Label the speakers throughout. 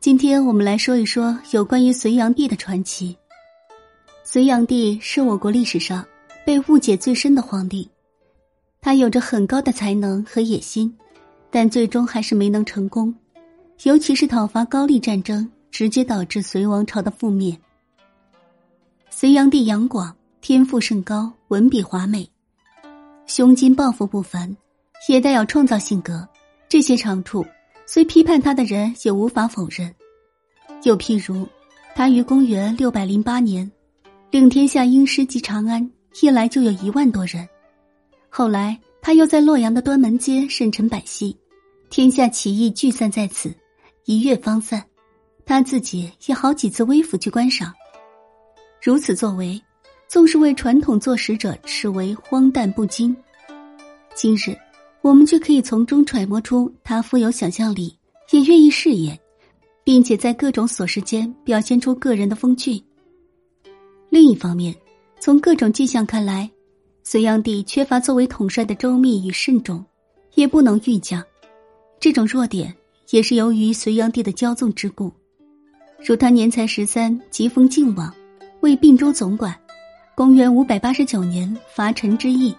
Speaker 1: 今天我们来说一说有关于隋炀帝的传奇。隋炀帝是我国历史上被误解最深的皇帝，他有着很高的才能和野心，但最终还是没能成功。尤其是讨伐高丽战争，直接导致隋王朝的覆灭。隋炀帝杨广天赋甚高，文笔华美，胸襟抱负不凡，也带有创造性格。这些长处。虽批判他的人也无法否认。又譬如，他于公元六百零八年，令天下英师及长安，一来就有一万多人。后来他又在洛阳的端门街盛陈百戏，天下起义聚散在此，一月方散。他自己也好几次微服去观赏。如此作为，纵是为传统作史者视为荒诞不经。今日。我们却可以从中揣摩出他富有想象力，也愿意饰演，并且在各种琐事间表现出个人的风趣。另一方面，从各种迹象看来，隋炀帝缺乏作为统帅的周密与慎重，也不能御将。这种弱点也是由于隋炀帝的骄纵之故。如他年才十三即封靖王，为并州总管。公元五百八十九年伐陈之役，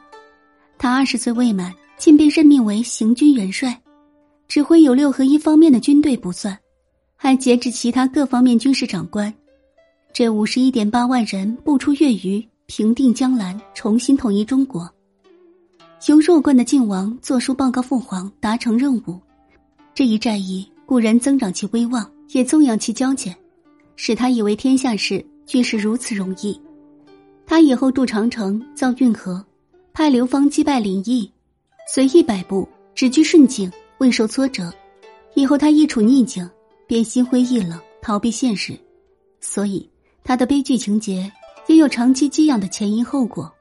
Speaker 1: 他二十岁未满。竟被任命为行军元帅，指挥有六合一方面的军队不算，还节制其他各方面军事长官。这五十一点八万人不出月余，平定江南，重新统一中国。由弱冠的靖王作书报告父皇，达成任务。这一战役固然增长其威望，也纵扬其骄简，使他以为天下事俱是如此容易。他以后筑长城，造运河，派刘芳击败林毅。随意摆布，只居顺境，未受挫折。以后他一处逆境，便心灰意冷，逃避现实。所以他的悲剧情节也有长期积养的前因后果。